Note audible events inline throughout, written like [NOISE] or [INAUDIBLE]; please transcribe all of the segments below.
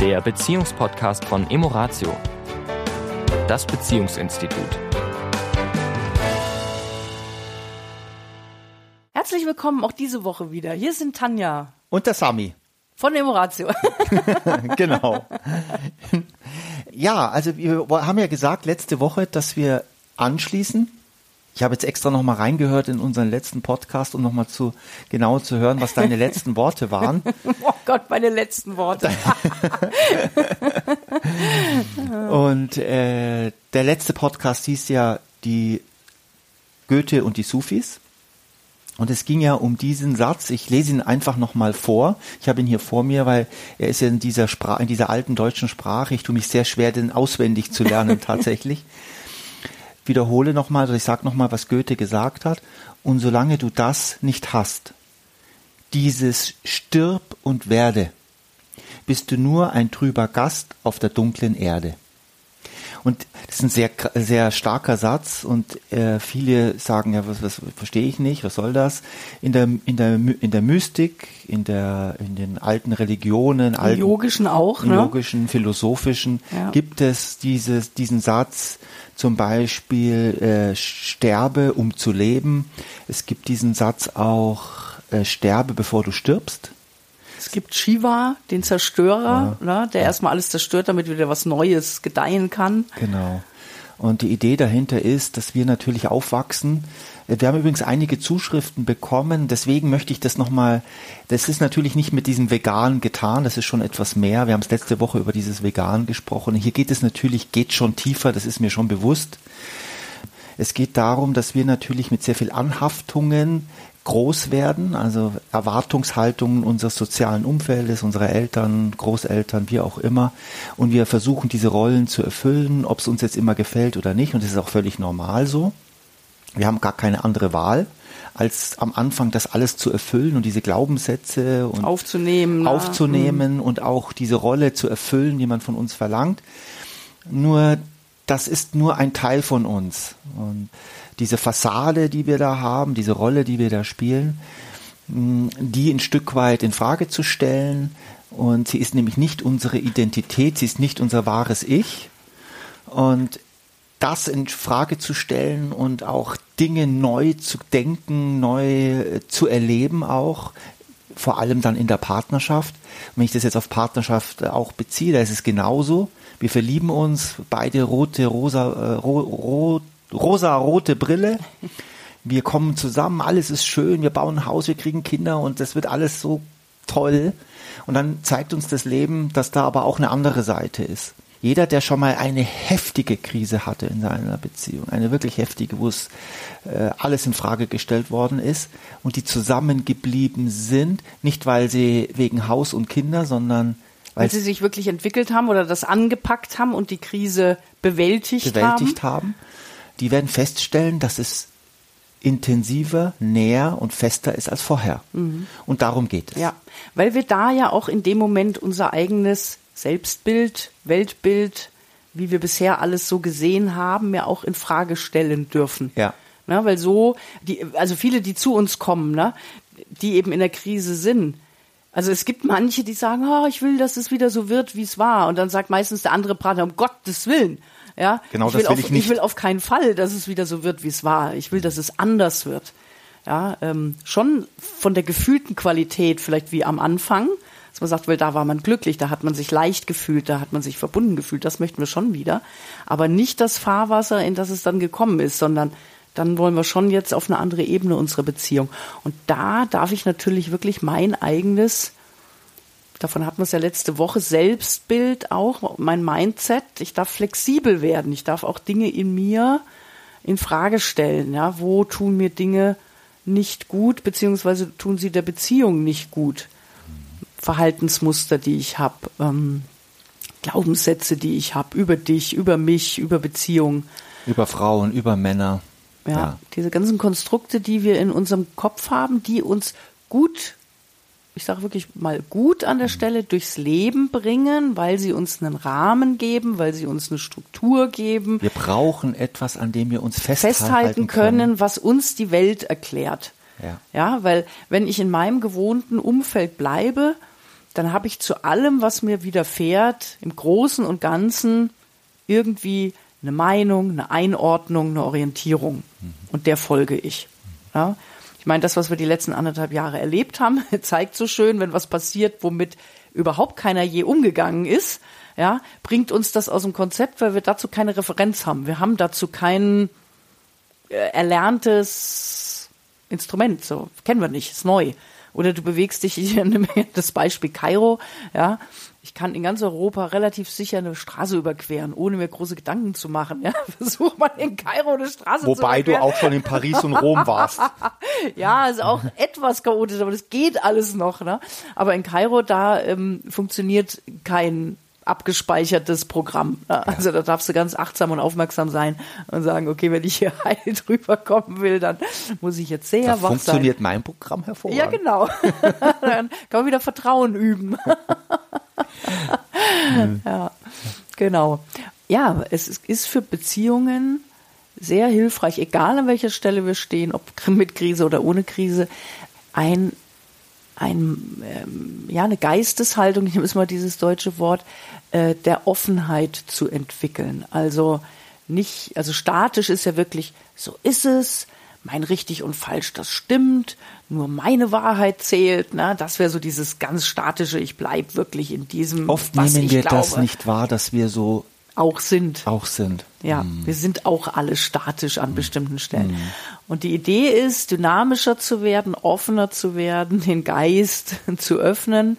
der Beziehungspodcast von Emoratio, das Beziehungsinstitut. Herzlich willkommen auch diese Woche wieder. Hier sind Tanja Und der Sami. von Emoratio. [LAUGHS] [LAUGHS] genau. ja, also wir haben ja gesagt letzte Woche, dass wir anschließen. Ich habe jetzt extra noch mal reingehört in unseren letzten Podcast, um noch mal zu genau zu hören, was deine letzten Worte waren. [LAUGHS] oh Gott, meine letzten Worte. [LAUGHS] Und äh, der letzte Podcast hieß ja die Goethe und die Sufis. Und es ging ja um diesen Satz. Ich lese ihn einfach nochmal vor. Ich habe ihn hier vor mir, weil er ist ja in dieser Sprache, in dieser alten deutschen Sprache. Ich tue mich sehr schwer, den auswendig zu lernen [LAUGHS] tatsächlich. Wiederhole nochmal, also ich sage nochmal, was Goethe gesagt hat. Und solange du das nicht hast, dieses stirb und werde, bist du nur ein trüber Gast auf der dunklen Erde. Und das ist ein sehr, sehr starker Satz und äh, viele sagen, ja, was, was verstehe ich nicht, was soll das? In der, in der, in der Mystik, in der, in den alten Religionen, alten, Yogischen auch, ne? yogischen, philosophischen, Ja. gibt es dieses, diesen Satz, zum Beispiel, äh, sterbe, um zu leben. Es gibt diesen Satz auch, äh, sterbe, bevor du stirbst. Es gibt Shiva, den Zerstörer, ne, der erstmal alles zerstört, damit wieder was Neues gedeihen kann. Genau. Und die Idee dahinter ist, dass wir natürlich aufwachsen. Wir haben übrigens einige Zuschriften bekommen, deswegen möchte ich das nochmal, das ist natürlich nicht mit diesem Vegan getan, das ist schon etwas mehr. Wir haben es letzte Woche über dieses Vegan gesprochen. Hier geht es natürlich, geht schon tiefer, das ist mir schon bewusst. Es geht darum, dass wir natürlich mit sehr viel Anhaftungen groß werden, also Erwartungshaltungen unseres sozialen Umfeldes, unserer Eltern, Großeltern, wie auch immer. Und wir versuchen diese Rollen zu erfüllen, ob es uns jetzt immer gefällt oder nicht. Und das ist auch völlig normal so. Wir haben gar keine andere Wahl, als am Anfang das alles zu erfüllen und diese Glaubenssätze und Aufzunehmen, ne? aufzunehmen und auch diese Rolle zu erfüllen, die man von uns verlangt. Nur das ist nur ein Teil von uns. Und diese Fassade, die wir da haben, diese Rolle, die wir da spielen, mh, die ein Stück weit in Frage zu stellen. Und sie ist nämlich nicht unsere Identität, sie ist nicht unser wahres Ich. Und das in Frage zu stellen und auch Dinge neu zu denken, neu äh, zu erleben auch, vor allem dann in der Partnerschaft. Wenn ich das jetzt auf Partnerschaft äh, auch beziehe, da ist es genauso. Wir verlieben uns, beide rote, rosa, äh, ro, ro, rosa, rote Brille. Wir kommen zusammen, alles ist schön, wir bauen ein Haus, wir kriegen Kinder und das wird alles so toll. Und dann zeigt uns das Leben, dass da aber auch eine andere Seite ist. Jeder, der schon mal eine heftige Krise hatte in seiner Beziehung, eine wirklich heftige, wo es äh, alles in Frage gestellt worden ist und die zusammengeblieben sind, nicht weil sie wegen Haus und Kinder, sondern Weil weil sie sie sich wirklich entwickelt haben oder das angepackt haben und die Krise bewältigt, bewältigt haben. haben, die werden feststellen, dass es intensiver, näher und fester ist als vorher. Und darum geht es. Ja, weil wir da ja auch in dem Moment unser eigenes Selbstbild, Weltbild, wie wir bisher alles so gesehen haben, ja auch in Frage stellen dürfen. Ja. Ne, weil so, die, also viele, die zu uns kommen, ne, die eben in der Krise sind. Also es gibt manche, die sagen, oh, ich will, dass es wieder so wird, wie es war. Und dann sagt meistens der andere Partner, um Gottes Willen. Ja, Genau, ich das will, will auf, ich nicht. will auf keinen Fall, dass es wieder so wird, wie es war. Ich will, dass es anders wird. Ja, ähm, schon von der gefühlten Qualität, vielleicht wie am Anfang, dass man sagt, weil da war man glücklich, da hat man sich leicht gefühlt, da hat man sich verbunden gefühlt, das möchten wir schon wieder. Aber nicht das Fahrwasser, in das es dann gekommen ist, sondern dann wollen wir schon jetzt auf eine andere Ebene unsere Beziehung. Und da darf ich natürlich wirklich mein eigenes, davon hatten wir es ja letzte Woche, Selbstbild auch, mein Mindset, ich darf flexibel werden, ich darf auch Dinge in mir in Frage stellen, ja, wo tun mir Dinge nicht gut, beziehungsweise tun sie der Beziehung nicht gut. Verhaltensmuster, die ich habe, ähm, Glaubenssätze, die ich habe über dich, über mich, über Beziehungen. Über Frauen, über Männer. Ja, diese ganzen Konstrukte, die wir in unserem Kopf haben, die uns gut, ich sage wirklich mal gut an der Stelle durchs Leben bringen, weil sie uns einen Rahmen geben, weil sie uns eine Struktur geben, Wir brauchen etwas, an dem wir uns festhalten, festhalten können, was uns die Welt erklärt. Ja. Ja, weil wenn ich in meinem gewohnten Umfeld bleibe, dann habe ich zu allem, was mir widerfährt, im Großen und Ganzen irgendwie eine Meinung, eine Einordnung, eine Orientierung. Und der folge ich. Ja? Ich meine, das, was wir die letzten anderthalb Jahre erlebt haben, [LAUGHS] zeigt so schön, wenn was passiert, womit überhaupt keiner je umgegangen ist, ja, bringt uns das aus dem Konzept, weil wir dazu keine Referenz haben. Wir haben dazu kein äh, erlerntes Instrument, so kennen wir nicht, ist neu. Oder du bewegst dich, ich [LAUGHS] nehme das Beispiel Kairo, ja, ich kann in ganz Europa relativ sicher eine Straße überqueren, ohne mir große Gedanken zu machen. Ja, [LAUGHS] versuch mal in Kairo eine Straße Wobei zu überqueren. Wobei du auch schon in Paris und Rom warst. [LAUGHS] ja, ist auch [LAUGHS] etwas chaotisch, aber das geht alles noch. Ne? Aber in Kairo, da ähm, funktioniert kein abgespeichertes Programm. Also da darfst du ganz achtsam und aufmerksam sein und sagen, okay, wenn ich hier heil drüber kommen will, dann muss ich jetzt sehr da wach funktioniert sein. mein Programm hervorragend. Ja, genau. dann kann man wieder Vertrauen üben. [LAUGHS] ja, genau. Ja, es ist für Beziehungen sehr hilfreich, egal an welcher Stelle wir stehen, ob [LAUGHS] mit Krise oder ohne Krise, ein ein, ähm, ja, eine Geisteshaltung, ich nehme jetzt mal dieses deutsche Wort, äh, der Offenheit zu entwickeln. Also nicht, also statisch ist ja wirklich, so ist es, mein richtig und falsch, das stimmt, nur meine Wahrheit zählt, ne? Das wäre so dieses ganz statische, ich bleib wirklich in diesem. Oft was nehmen ich wir glaube, das nicht wahr, dass wir so auch sind. auch sind. Ja, Hm. wir sind auch alle statisch an bestimmten Stellen. Und die Idee ist, dynamischer zu werden, offener zu werden, [LAUGHS] den Geist zu öffnen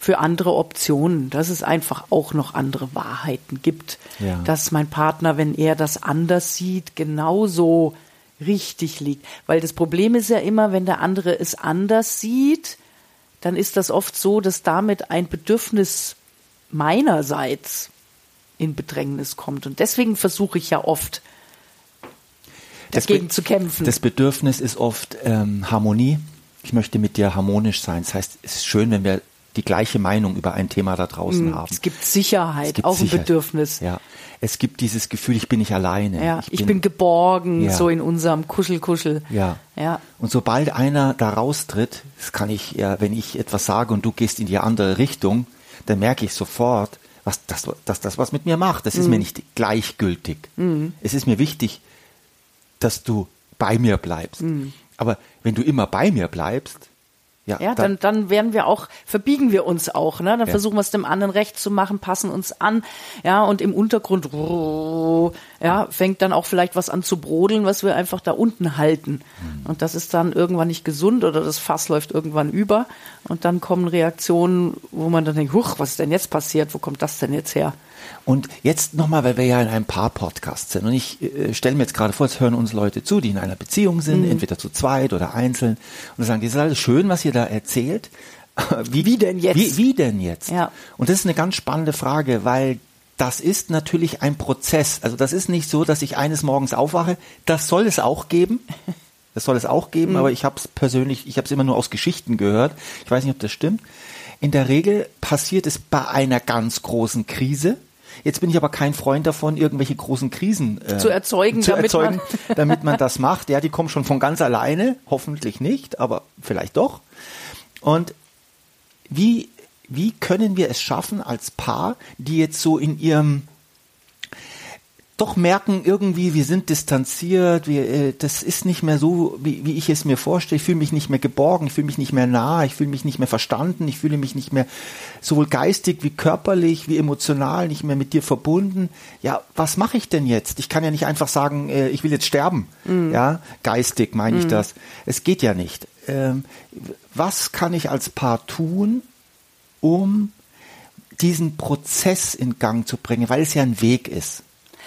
für andere Optionen, dass es einfach auch noch andere Wahrheiten gibt. Ja. Dass mein Partner, wenn er das anders sieht, genauso richtig liegt. Weil das Problem ist ja immer, wenn der andere es anders sieht, dann ist das oft so, dass damit ein Bedürfnis meinerseits in Bedrängnis kommt. Und deswegen versuche ich ja oft, dagegen zu kämpfen. Das Bedürfnis ist oft ähm, Harmonie. Ich möchte mit dir harmonisch sein. Das heißt, es ist schön, wenn wir die gleiche Meinung über ein Thema da draußen haben. Mm, es gibt Sicherheit, Es gibt auch ein Sicherheit. Bedürfnis. Ja. Es gibt dieses Gefühl, ich bin nicht alleine. Ja, ich, bin, geborgen, Ja. so in unserem Kuschel-Kuschel. Ja. Ja. Und sobald einer da raustritt, das kann ich ja, wenn ich etwas sage und du gehst in die andere Richtung, dann merke ich sofort, was das, dass das was mit mir macht. Das Mhm. ist mir nicht gleichgültig. Es ist mir wichtig, dass du bei mir bleibst. Aber wenn du immer bei mir bleibst, ja. Ja, dann, dann werden wir auch, verbiegen wir uns auch, ne? Dann Ja. versuchen wir es dem anderen recht zu machen, passen uns an, ja, und im Untergrund, ja, fängt dann auch vielleicht was an zu brodeln, was wir einfach da unten halten. Mhm. Und das ist dann irgendwann nicht gesund oder das Fass läuft irgendwann über und dann kommen Reaktionen, wo man dann denkt, huch, was ist denn jetzt passiert? Wo kommt das denn jetzt her? Und jetzt nochmal, weil wir ja in einem Paar-Podcast sind und ich äh, stelle mir jetzt gerade vor, es hören uns Leute zu, die in einer Beziehung sind, Mhm. entweder zu zweit oder einzeln und sagen, das ist alles schön, was ihr da erzählt. [LAUGHS] Wie, Wie denn jetzt? Wie, wie denn jetzt? Ja. Und das ist eine ganz spannende Frage, weil das ist natürlich ein Prozess. Also das ist nicht so, dass ich eines Morgens aufwache. Das soll es auch geben. Das soll es auch geben, aber ich habe es persönlich, ich habe es immer nur aus Geschichten gehört. Ich weiß nicht, ob das stimmt. In der Regel passiert es bei einer ganz großen Krise. Jetzt bin ich aber kein Freund davon, irgendwelche großen Krisen äh, Zu erzeugen, zu damit erzeugen, man- [LAUGHS] damit man das macht. Ja, die kommen schon von ganz alleine, hoffentlich nicht, aber vielleicht doch. Und wie, wie können wir es schaffen als Paar, die jetzt so in ihrem doch merken irgendwie, wir sind distanziert, wir, äh, das ist nicht mehr so, wie, wie ich es mir vorstelle. Ich fühle mich nicht mehr geborgen, ich fühle mich nicht mehr nah, ich fühle mich nicht mehr verstanden, ich fühle mich nicht mehr sowohl geistig wie körperlich, wie emotional nicht mehr mit dir verbunden. Ja, was mache ich denn jetzt? Ich kann ja nicht einfach sagen, äh, ich will jetzt sterben. Ja, geistig meine ich das. Es geht ja nicht. Ähm, was kann ich als Paar tun, um diesen Prozess in Gang zu bringen, weil es ja ein Weg ist.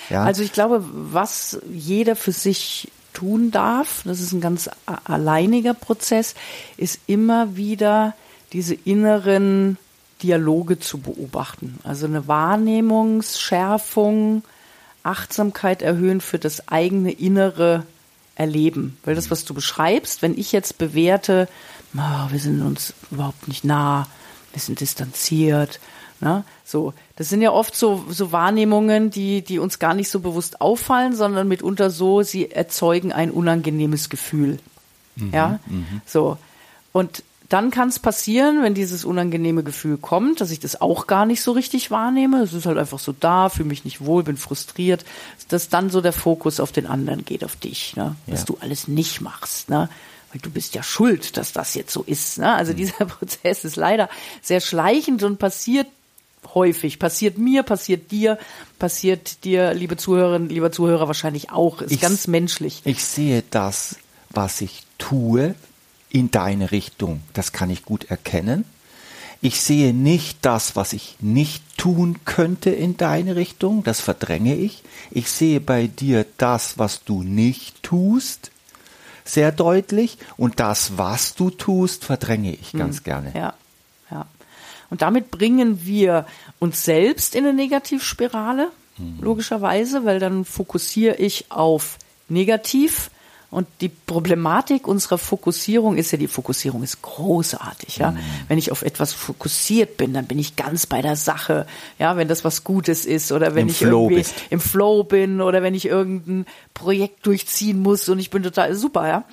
Ja? Also ich glaube, was jeder für sich tun darf, das ist ein ganz alleiniger Prozess, ist immer wieder diese inneren Dialoge zu beobachten. Also eine Wahrnehmungsschärfung, Achtsamkeit erhöhen für das eigene innere Erleben. Weil das, was du beschreibst, wenn ich jetzt bewerte, "Ah, wir sind uns überhaupt nicht nah, wir sind distanziert, ne? so, das sind ja oft so, so Wahrnehmungen, die, die uns gar nicht so bewusst auffallen, sondern mitunter so, sie erzeugen ein unangenehmes Gefühl. ja, so. Und dann kann es passieren, wenn dieses unangenehme Gefühl kommt, dass ich das auch gar nicht so richtig wahrnehme. Es ist halt einfach so da, fühle mich nicht wohl, bin frustriert, dass dann so der Fokus auf den anderen geht, auf dich, ne? was Ja. du alles nicht machst. Ne? Weil du bist ja schuld, dass das jetzt so ist. Ne? Also dieser [LAUGHS] Prozess ist leider sehr schleichend und passiert häufig. Passiert mir, passiert dir, passiert dir, liebe Zuhörerinnen, lieber Zuhörer, wahrscheinlich auch. Ist Ich- ganz menschlich. Ich sehe das, was ich tue, in deine Richtung. Das kann ich gut erkennen. Ich sehe nicht das, was ich nicht tun könnte in deine Richtung. Das verdränge ich. Ich sehe bei dir das, was du nicht tust, sehr deutlich. Und das, was du tust, verdränge ich ganz gerne. Ja, ja. Und damit bringen wir uns selbst in eine Negativspirale, logischerweise, weil dann fokussiere ich auf negativ. Und die Problematik unserer Fokussierung ist ja, die Fokussierung ist großartig, ja. Wenn ich auf etwas fokussiert bin, dann bin ich ganz bei der Sache, ja, wenn das was Gutes ist oder wenn Im ich Flow irgendwie bist. im Flow bin oder wenn ich irgendein Projekt durchziehen muss und ich bin total super, ja.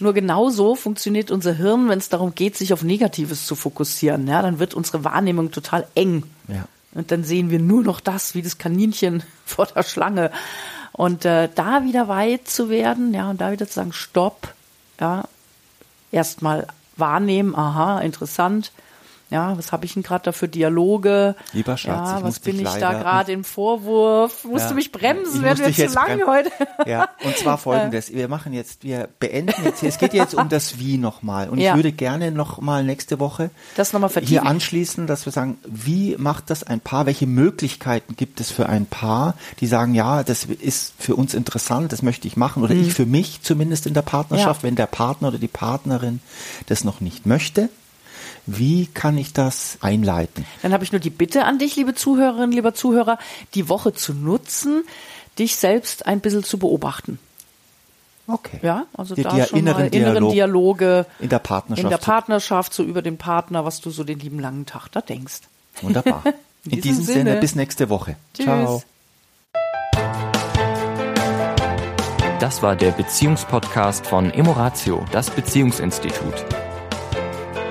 Nur genauso funktioniert unser Hirn, wenn es darum geht, sich auf Negatives zu fokussieren. Ja, dann wird unsere Wahrnehmung total eng. Ja. Und dann sehen wir nur noch das, wie das Kaninchen [LAUGHS] vor der Schlange. Und äh, da wieder weit zu werden, ja, und da wieder zu sagen, stopp, ja, erstmal wahrnehmen, aha, interessant. Ja, was habe ich denn gerade da für Dialoge? Lieber Schatz, ja, was bin ich da leider- gerade im Vorwurf? Musst Ja. du mich bremsen? Werden wir zu lang bremsen. heute? [LAUGHS] Ja, und zwar [LAUGHS] folgendes. Wir machen jetzt, wir beenden jetzt hier, es geht jetzt um das Wie nochmal. Und Ja. ich würde gerne nochmal nächste Woche Das noch mal hier vertiefen. anschließen, dass wir sagen, wie macht das ein Paar? Welche Möglichkeiten gibt es für ein Paar, die sagen, ja, das ist für uns interessant, das möchte ich machen oder ich für mich zumindest in der Partnerschaft, Mhm. Ja. wenn der Partner oder die Partnerin das noch nicht möchte. Wie kann ich das einleiten? Dann habe ich nur die Bitte an dich, liebe Zuhörerinnen, lieber Zuhörer, die Woche zu nutzen, dich selbst ein bisschen zu beobachten. Okay. Ja, also Die- da die schon inneren mal inneren Dialog Dialoge in der Partnerschaft in der zu- Partnerschaft, so über den Partner, was du so den lieben langen Tag da denkst. Wunderbar. [LAUGHS] In In, diesem diesem Sinne, Sinne. bis nächste Woche. Tschüss. Ciao. Das war der Beziehungspodcast von Emoratio, das Beziehungsinstitut.